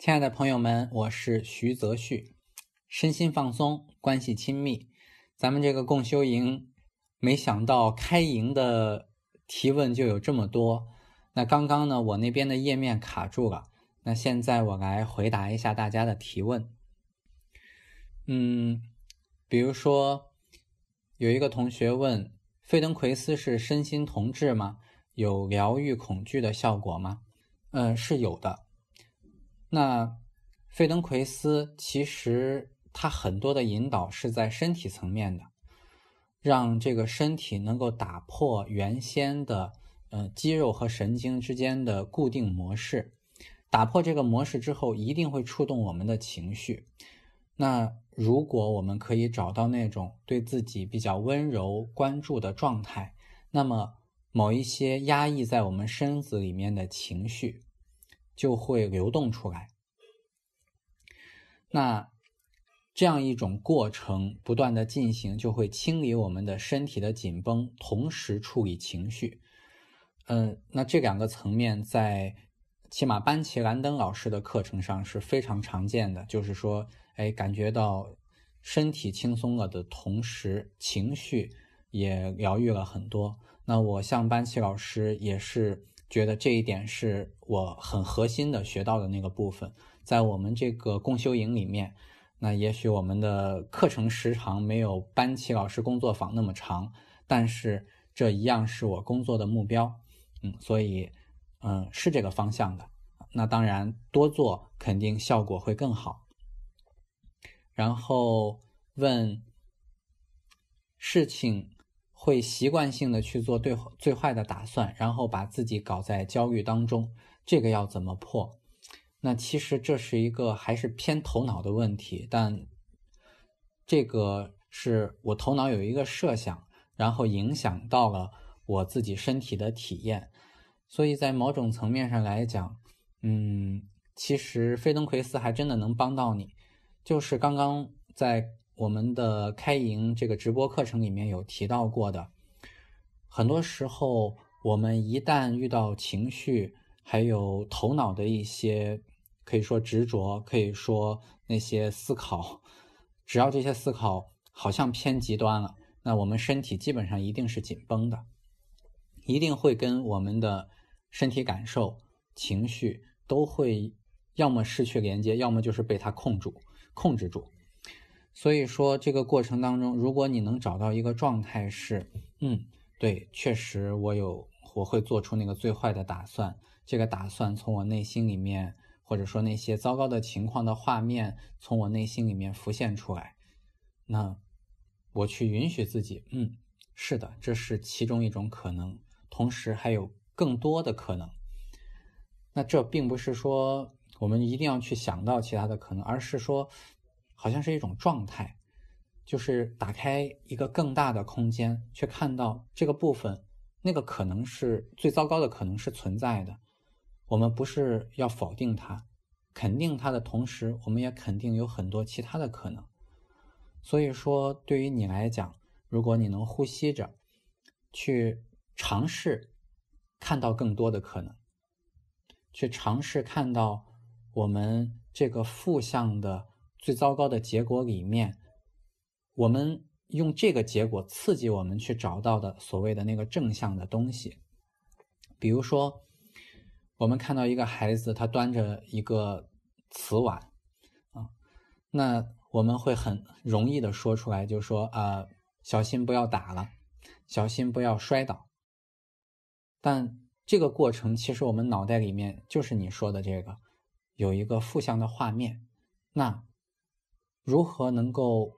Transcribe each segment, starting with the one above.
亲爱的朋友们，我是徐泽旭。身心放松，关系亲密。咱们这个共修营，没想到开营的提问就有这么多。那刚刚呢，我那边的页面卡住了。那现在我来回答一下大家的提问。嗯，比如说有一个同学问：费登奎斯是身心同治吗？有疗愈恐惧的效果吗？嗯，是有的。那费登奎斯其实他很多的引导是在身体层面的，让这个身体能够打破原先的呃肌肉和神经之间的固定模式，打破这个模式之后，一定会触动我们的情绪。那如果我们可以找到那种对自己比较温柔关注的状态，那么某一些压抑在我们身子里面的情绪。就会流动出来。那这样一种过程不断的进行，就会清理我们的身体的紧绷，同时处理情绪。嗯，那这两个层面在起码班奇兰登老师的课程上是非常常见的。就是说，哎，感觉到身体轻松了的同时，情绪也疗愈了很多。那我像班奇老师也是。觉得这一点是我很核心的学到的那个部分，在我们这个共修营里面，那也许我们的课程时长没有班奇老师工作坊那么长，但是这一样是我工作的目标，嗯，所以，嗯，是这个方向的。那当然多做肯定效果会更好。然后问事情。会习惯性的去做最最坏的打算，然后把自己搞在焦虑当中，这个要怎么破？那其实这是一个还是偏头脑的问题，但这个是我头脑有一个设想，然后影响到了我自己身体的体验，所以在某种层面上来讲，嗯，其实费登奎斯还真的能帮到你，就是刚刚在。我们的开营这个直播课程里面有提到过的，很多时候我们一旦遇到情绪，还有头脑的一些可以说执着，可以说那些思考，只要这些思考好像偏极端了，那我们身体基本上一定是紧绷的，一定会跟我们的身体感受、情绪都会要么失去连接，要么就是被它控住、控制住。所以说，这个过程当中，如果你能找到一个状态是，嗯，对，确实我有，我会做出那个最坏的打算。这个打算从我内心里面，或者说那些糟糕的情况的画面从我内心里面浮现出来，那我去允许自己，嗯，是的，这是其中一种可能，同时还有更多的可能。那这并不是说我们一定要去想到其他的可能，而是说。好像是一种状态，就是打开一个更大的空间，去看到这个部分，那个可能是最糟糕的，可能是存在的。我们不是要否定它，肯定它的同时，我们也肯定有很多其他的可能。所以说，对于你来讲，如果你能呼吸着，去尝试看到更多的可能，去尝试看到我们这个负向的。最糟糕的结果里面，我们用这个结果刺激我们去找到的所谓的那个正向的东西，比如说，我们看到一个孩子他端着一个瓷碗，啊，那我们会很容易的说出来，就说啊，小心不要打了，小心不要摔倒。但这个过程其实我们脑袋里面就是你说的这个，有一个负向的画面，那。如何能够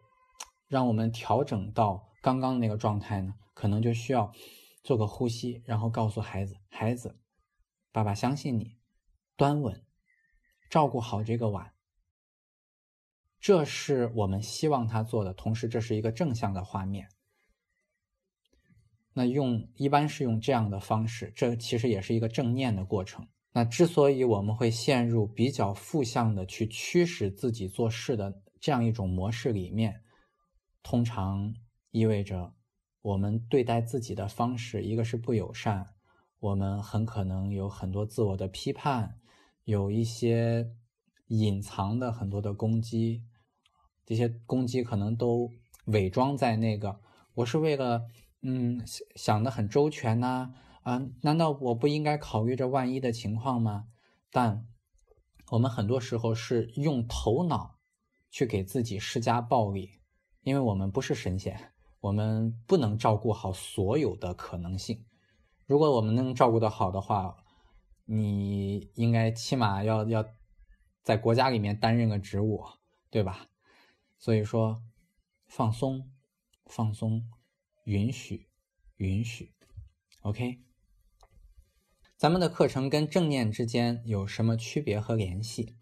让我们调整到刚刚那个状态呢？可能就需要做个呼吸，然后告诉孩子：“孩子，爸爸相信你，端稳，照顾好这个碗。”这是我们希望他做的，同时这是一个正向的画面。那用一般是用这样的方式，这其实也是一个正念的过程。那之所以我们会陷入比较负向的去驱使自己做事的。这样一种模式里面，通常意味着我们对待自己的方式，一个是不友善，我们很可能有很多自我的批判，有一些隐藏的很多的攻击，这些攻击可能都伪装在那个我是为了嗯想的很周全呐啊，难道我不应该考虑这万一的情况吗？但我们很多时候是用头脑去给自己施加暴力，因为我们不是神仙，我们不能照顾好所有的可能性。如果我们能照顾得好的话，你应该起码要要在国家里面担任个职务，对吧？所以说，放松，放松，允许，允许，OK。咱们的课程跟正念之间有什么区别和联系？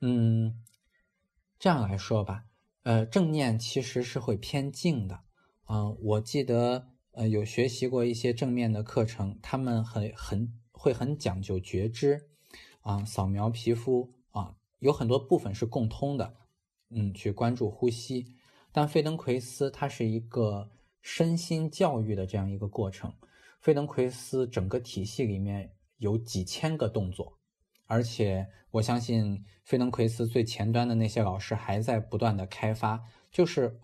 嗯，这样来说吧，呃，正念其实是会偏静的，嗯，我记得呃有学习过一些正面的课程，他们很很。会很讲究觉知，啊，扫描皮肤啊，有很多部分是共通的，嗯，去关注呼吸。但费登奎斯它是一个身心教育的这样一个过程，费登奎斯整个体系里面有几千个动作，而且我相信费登奎斯最前端的那些老师还在不断的开发，就是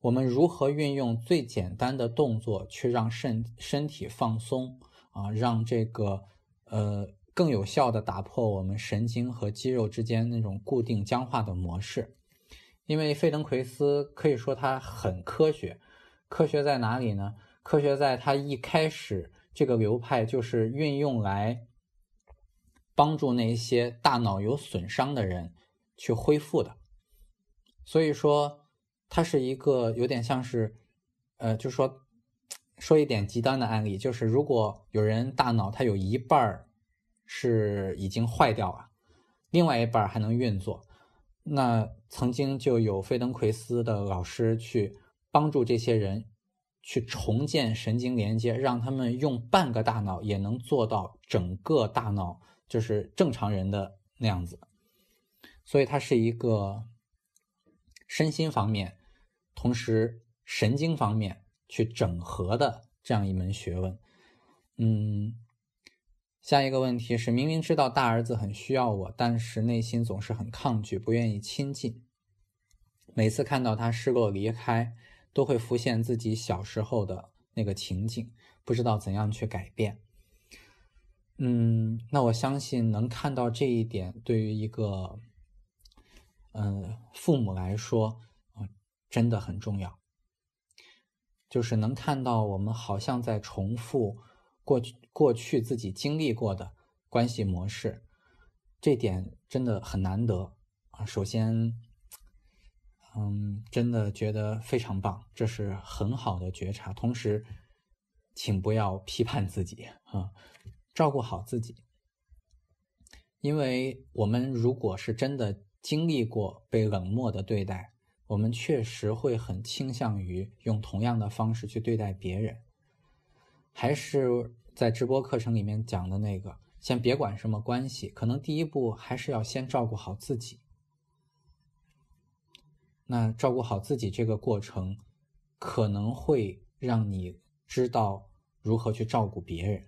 我们如何运用最简单的动作去让身身体放松。啊，让这个呃更有效的打破我们神经和肌肉之间那种固定僵化的模式。因为费登奎斯可以说他很科学，科学在哪里呢？科学在他一开始这个流派就是运用来帮助那些大脑有损伤的人去恢复的。所以说，它是一个有点像是，呃，就说。说一点极端的案例，就是如果有人大脑它有一半儿是已经坏掉了，另外一半还能运作，那曾经就有费登奎斯的老师去帮助这些人去重建神经连接，让他们用半个大脑也能做到整个大脑就是正常人的那样子，所以它是一个身心方面，同时神经方面。去整合的这样一门学问，嗯，下一个问题是，明明知道大儿子很需要我，但是内心总是很抗拒，不愿意亲近。每次看到他失落离开，都会浮现自己小时候的那个情景，不知道怎样去改变。嗯，那我相信能看到这一点，对于一个嗯父母来说，真的很重要。就是能看到我们好像在重复过去过去自己经历过的关系模式，这点真的很难得啊！首先，嗯，真的觉得非常棒，这是很好的觉察。同时，请不要批判自己啊，照顾好自己，因为我们如果是真的经历过被冷漠的对待。我们确实会很倾向于用同样的方式去对待别人，还是在直播课程里面讲的那个，先别管什么关系，可能第一步还是要先照顾好自己。那照顾好自己这个过程，可能会让你知道如何去照顾别人。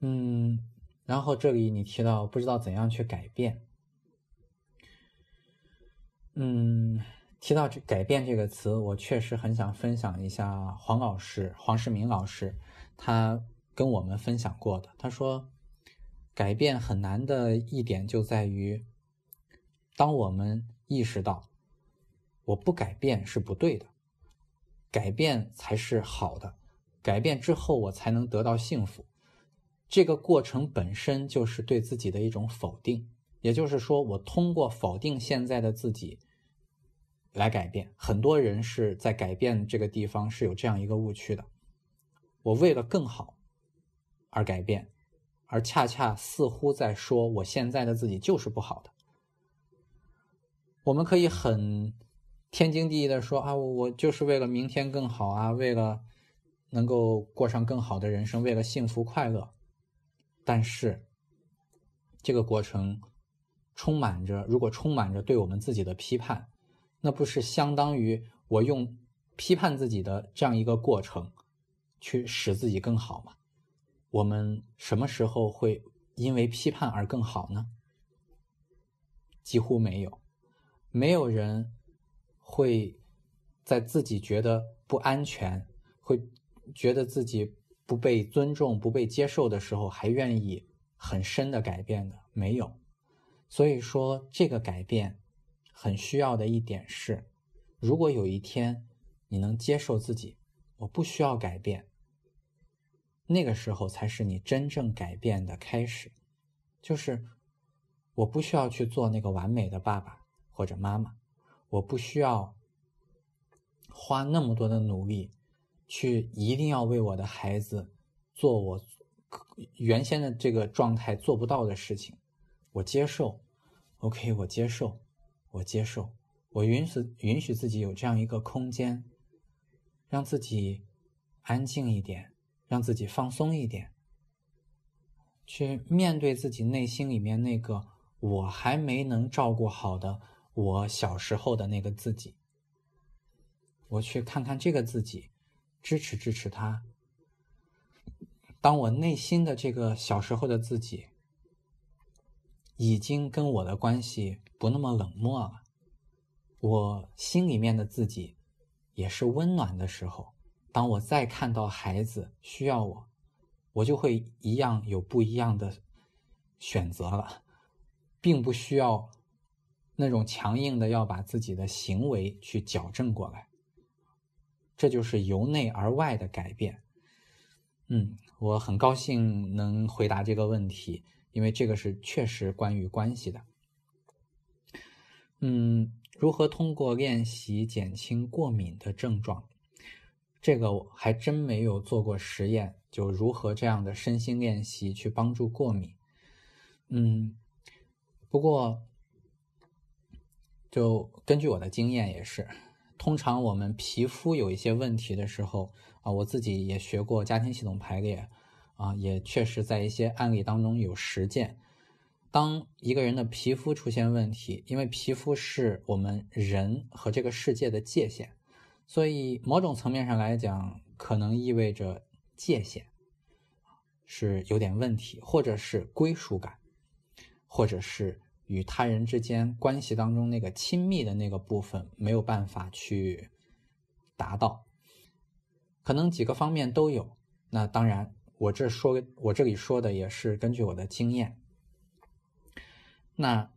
嗯，然后这里你提到不知道怎样去改变。嗯，提到这“改变”这个词，我确实很想分享一下黄老师黄世明老师他跟我们分享过的。他说，改变很难的一点就在于，当我们意识到我不改变是不对的，改变才是好的，改变之后我才能得到幸福。这个过程本身就是对自己的一种否定，也就是说，我通过否定现在的自己。来改变，很多人是在改变这个地方是有这样一个误区的。我为了更好而改变，而恰恰似乎在说我现在的自己就是不好的。我们可以很天经地义的说啊，我就是为了明天更好啊，为了能够过上更好的人生，为了幸福快乐。但是这个过程充满着，如果充满着对我们自己的批判。那不是相当于我用批判自己的这样一个过程，去使自己更好吗？我们什么时候会因为批判而更好呢？几乎没有，没有人会在自己觉得不安全、会觉得自己不被尊重、不被接受的时候，还愿意很深的改变的，没有。所以说，这个改变很需要的一点是，如果有一天你能接受自己，我不需要改变，那个时候才是你真正改变的开始，就是。我不需要去做那个完美的爸爸或者妈妈，我不需要花那么多的努力去一定要为我的孩子做我原先的这个状态做不到的事情。我接受，OK，我接受，我接受，我允许允许自己有这样一个空间，让自己安静一点，让自己放松一点，去面对自己内心里面那个。我还没能照顾好的我小时候的那个自己，我去看看这个自己，支持支持他。当我内心的这个小时候的自己已经跟我的关系不那么冷漠了，我心里面的自己也是温暖的时候，当我再看到孩子需要我，我就会一样有不一样的选择了。并不需要那种强硬的要把自己的行为去矫正过来，这就是由内而外的改变。嗯，我很高兴能回答这个问题，因为这个是确实关于关系的。嗯，如何通过练习减轻过敏的症状？这个我还真没有做过实验，就如何这样的身心练习去帮助过敏？嗯。不过，就根据我的经验也是，通常我们皮肤有一些问题的时候啊，我自己也学过家庭系统排列啊，也确实在一些案例当中有实践。当一个人的皮肤出现问题，因为皮肤是我们人和这个世界的界限，所以某种层面上来讲，可能意味着界限是有点问题，或者是归属感。或者是与他人之间关系当中那个亲密的那个部分没有办法去达到，可能几个方面都有。那当然，我这说我这里说的也是根据我的经验。那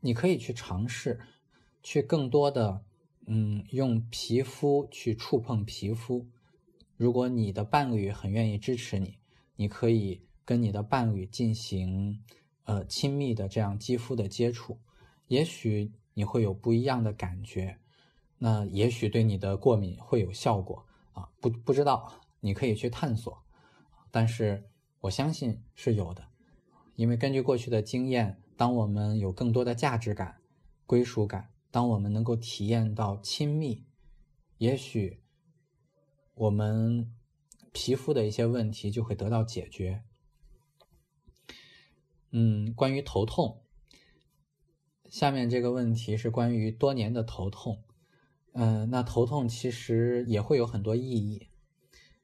你可以去尝试，去更多的嗯用皮肤去触碰皮肤。如果你的伴侣很愿意支持你，你可以跟你的伴侣进行。呃，亲密的这样肌肤的接触，也许你会有不一样的感觉，那也许对你的过敏会有效果啊，不不知道，你可以去探索，但是我相信是有的，因为根据过去的经验，当我们有更多的价值感、归属感，当我们能够体验到亲密，也许我们皮肤的一些问题就会得到解决。嗯，关于头痛，下面这个问题是关于多年的头痛。嗯，那头痛其实也会有很多意义。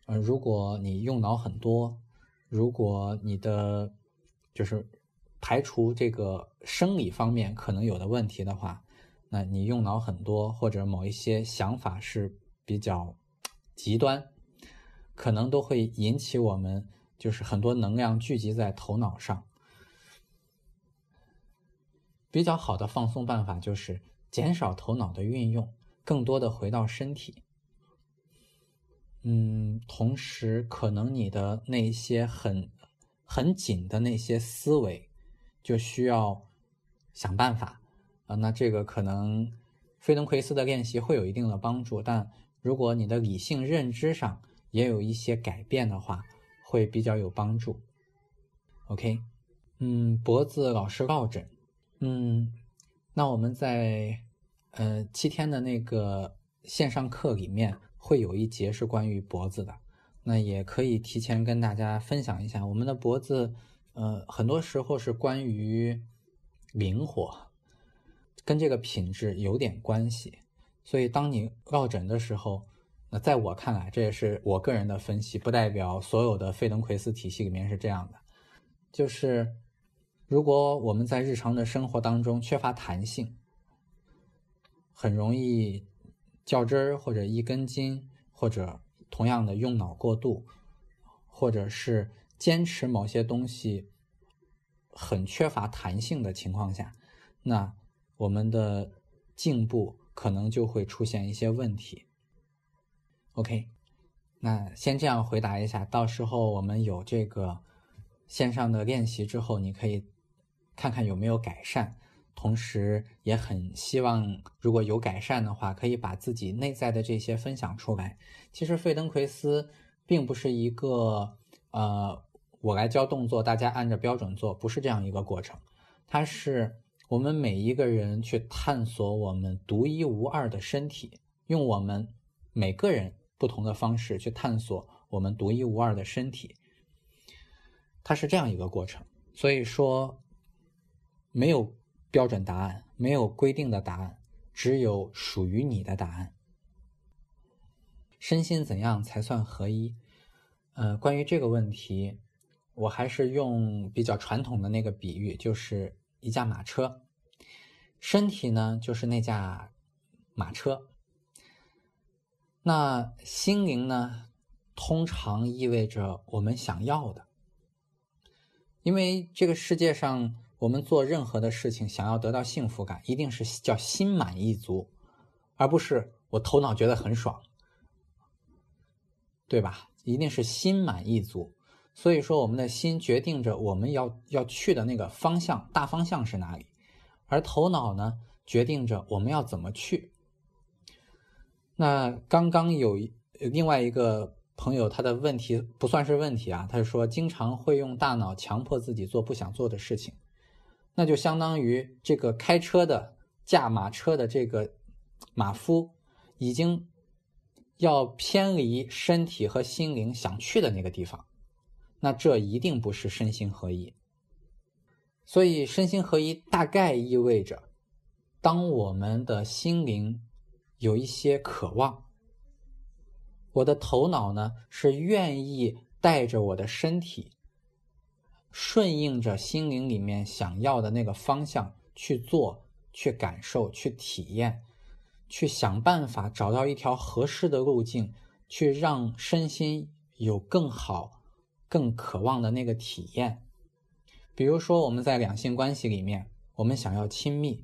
嗯，如果你用脑很多，如果你的就是排除这个生理方面可能有的问题的话，那你用脑很多，或者某一些想法是比较极端，可能都会引起我们就是很多能量聚集在头脑上。比较好的放松办法就是减少头脑的运用，更多的回到身体。嗯，同时可能你的那些很很紧的那些思维，就需要想办法啊。那这个可能费登奎斯的练习会有一定的帮助，但如果你的理性认知上也有一些改变的话，会比较有帮助。OK，嗯，脖子老是落枕。嗯，那我们在呃七天的那个线上课里面会有一节是关于脖子的，那也可以提前跟大家分享一下，我们的脖子呃很多时候是关于灵活，跟这个品质有点关系，所以当你落枕的时候，那在我看来，这也是我个人的分析，不代表所有的费登奎斯体系里面是这样的。就是如果我们在日常的生活当中缺乏弹性，很容易较真儿或者一根筋，或者同样的用脑过度，或者是坚持某些东西很缺乏弹性的情况下，那我们的进步可能就会出现一些问题。OK。那先这样回答一下，到时候我们有这个线上的练习之后，你可以看看有没有改善。同时，也很希望如果有改善的话，可以把自己内在的这些分享出来。其实费登奎斯并不是一个呃，我来教动作，大家按照标准做，不是这样一个过程。它是我们每一个人去探索我们独一无二的身体，用我们每个人。不同的方式去探索我们独一无二的身体，它是这样一个过程。所以说，没有标准答案，没有规定的答案，只有属于你的答案。身心怎样才算合一？呃，关于这个问题，我还是用比较传统的那个比喻，就是一架马车，身体呢就是那架马车。那心灵呢，通常意味着我们想要的，因为这个世界上，我们做任何的事情，想要得到幸福感，一定是叫心满意足，而不是我头脑觉得很爽，对吧？一定是心满意足。所以说，我们的心决定着我们要要去的那个方向，大方向是哪里，而头脑呢，决定着我们要怎么去。那刚刚有一另外一个朋友，他的问题不算是问题啊，他说经常会用大脑强迫自己做不想做的事情，那就相当于这个开车的驾马车的这个马夫已经要偏离身体和心灵想去的那个地方，那这一定不是身心合一。所以身心合一大概意味着，当我们的心灵。有一些渴望，我的头脑呢是愿意带着我的身体，顺应着心灵里面想要的那个方向去做、去感受、去体验、去想办法找到一条合适的路径，去让身心有更好、更渴望的那个体验。比如说，我们在两性关系里面，我们想要亲密。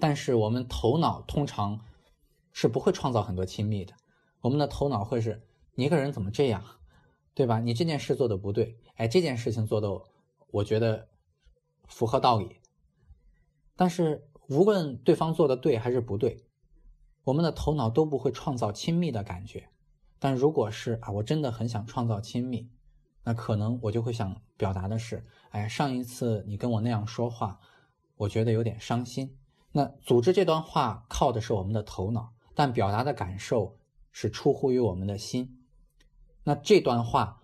但是我们头脑通常是不会创造很多亲密的，我们的头脑会是你一个人怎么这样，对吧？你这件事做的不对，哎，这件事情做的我觉得符合道理。但是无论对方做的对还是不对，我们的头脑都不会创造亲密的感觉。但如果是啊，我真的很想创造亲密，那可能我就会想表达的是，哎，上一次你跟我那样说话，我觉得有点伤心。那组织这段话靠的是我们的头脑，但表达的感受是出乎于我们的心。那这段话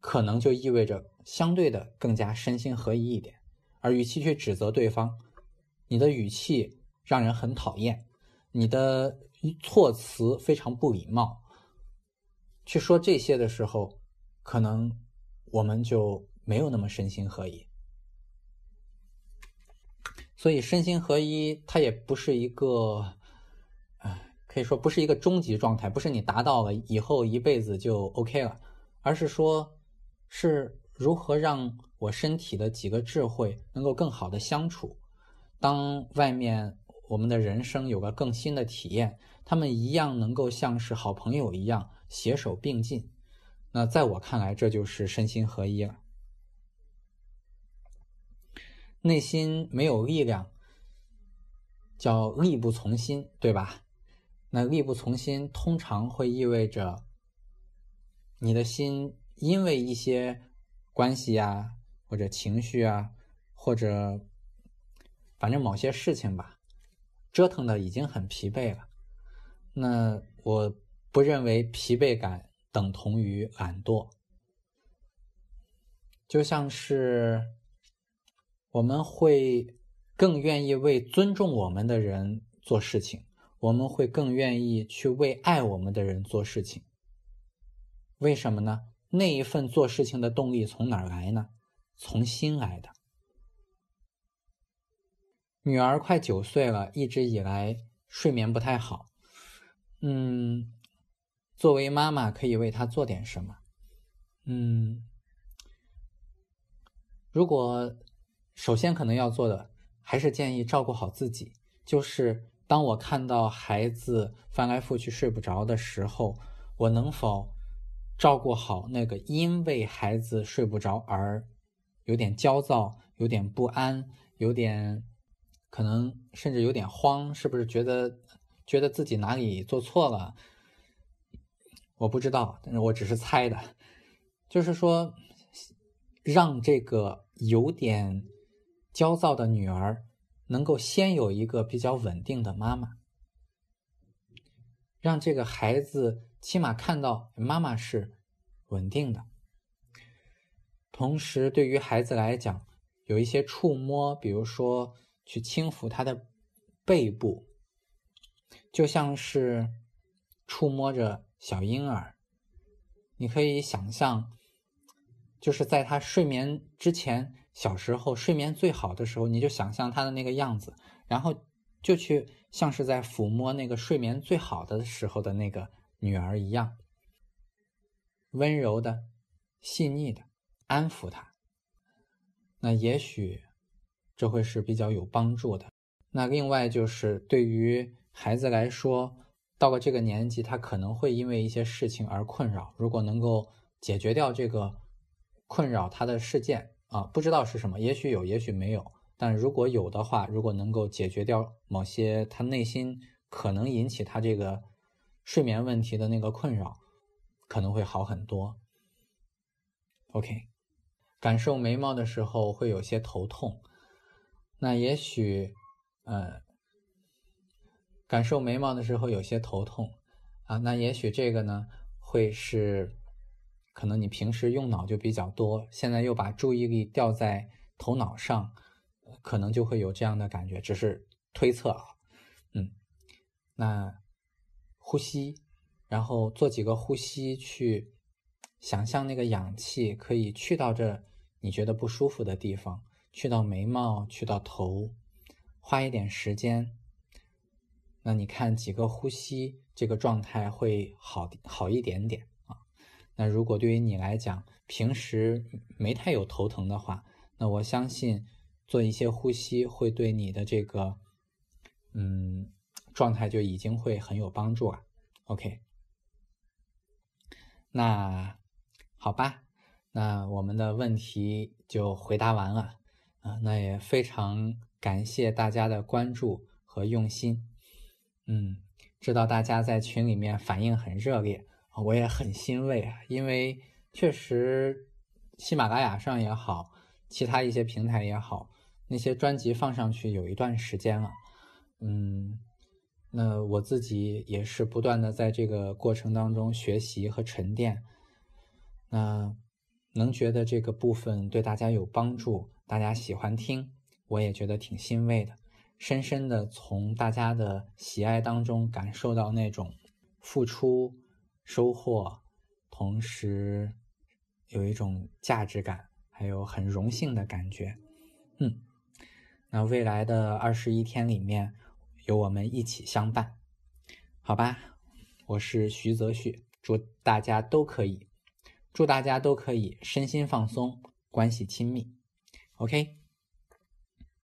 可能就意味着相对的更加身心合一一点。而与其去指责对方，你的语气让人很讨厌，你的措辞非常不礼貌，去说这些的时候，可能我们就没有那么身心合一。所以身心合一，它也不是一个，哎，可以说不是一个终极状态，不是你达到了以后一辈子就 OK 了，而是说，是如何让我身体的几个智慧能够更好的相处。当外面我们的人生有个更新的体验，他们一样能够像是好朋友一样携手并进。那在我看来，这就是身心合一了。内心没有力量，叫力不从心，对吧？那力不从心，通常会意味着你的心因为一些关系啊，或者情绪啊，或者反正某些事情吧，折腾的已经很疲惫了。那我不认为疲惫感等同于懒惰，就像是。我们会更愿意为尊重我们的人做事情，我们会更愿意去为爱我们的人做事情。为什么呢？那一份做事情的动力从哪儿来呢？从心来的。女儿快九岁了，一直以来睡眠不太好。嗯，作为妈妈可以为她做点什么？嗯，如果首先可能要做的，还是建议照顾好自己。就是当我看到孩子翻来覆去睡不着的时候，我能否照顾好那个因为孩子睡不着而有点焦躁、有点不安、有点。可能甚至有点慌，是不是觉得觉得自己哪里做错了？我不知道，但是我只是猜的。就是说，让这个有点焦躁的女儿能够先有一个比较稳定的妈妈，让这个孩子起码看到妈妈是稳定的。同时，对于孩子来讲，有一些触摸，比如说。去轻抚他的背部，就像是触摸着小婴儿。你可以想象，就是在他睡眠之前，小时候睡眠最好的时候，你就想象他的那个样子，然后就去像是在抚摸那个睡眠最好的时候的那个女儿一样，温柔的、细腻的安抚她。那也许。这会是比较有帮助的。那另外就是对于孩子来说，到了这个年纪，他可能会因为一些事情而困扰。如果能够解决掉这个困扰他的事件啊，不知道是什么，也许有，也许没有。但如果有的话，如果能够解决掉某些他内心可能引起他这个睡眠问题的那个困扰，可能会好很多。OK，感受眉毛的时候会有些头痛。那也许，呃，感受眉毛的时候有些头痛啊。那也许这个呢，会是可能你平时用脑就比较多，现在又把注意力掉在头脑上，可能就会有这样的感觉。只是推测啊，嗯。那呼吸，然后做几个呼吸，去想象那个氧气可以去到这你觉得不舒服的地方。去到眉毛，去到头，花一点时间。那你看几个呼吸，这个状态会好好一点点啊。那如果对于你来讲，平时没太有头疼的话，那我相信做一些呼吸会对你的这个嗯状态就已经会很有帮助了。OK，那好吧，那我们的问题就回答完了。啊，那也非常感谢大家的关注和用心。嗯，知道大家在群里面反应很热烈，我也很欣慰啊。因为确实，喜马拉雅上也好，其他一些平台也好，那些专辑放上去有一段时间了。嗯，那我自己也是不断的在这个过程当中学习和沉淀。那能觉得这个部分对大家有帮助。大家喜欢听，我也觉得挺欣慰的，深深的从大家的喜爱当中感受到那种付出、收获，同时有一种价值感，还有很荣幸的感觉。嗯，那未来的二十一天里面，有我们一起相伴，好吧？我是徐泽旭，祝大家都可以，祝大家都可以身心放松，关系亲密。OK。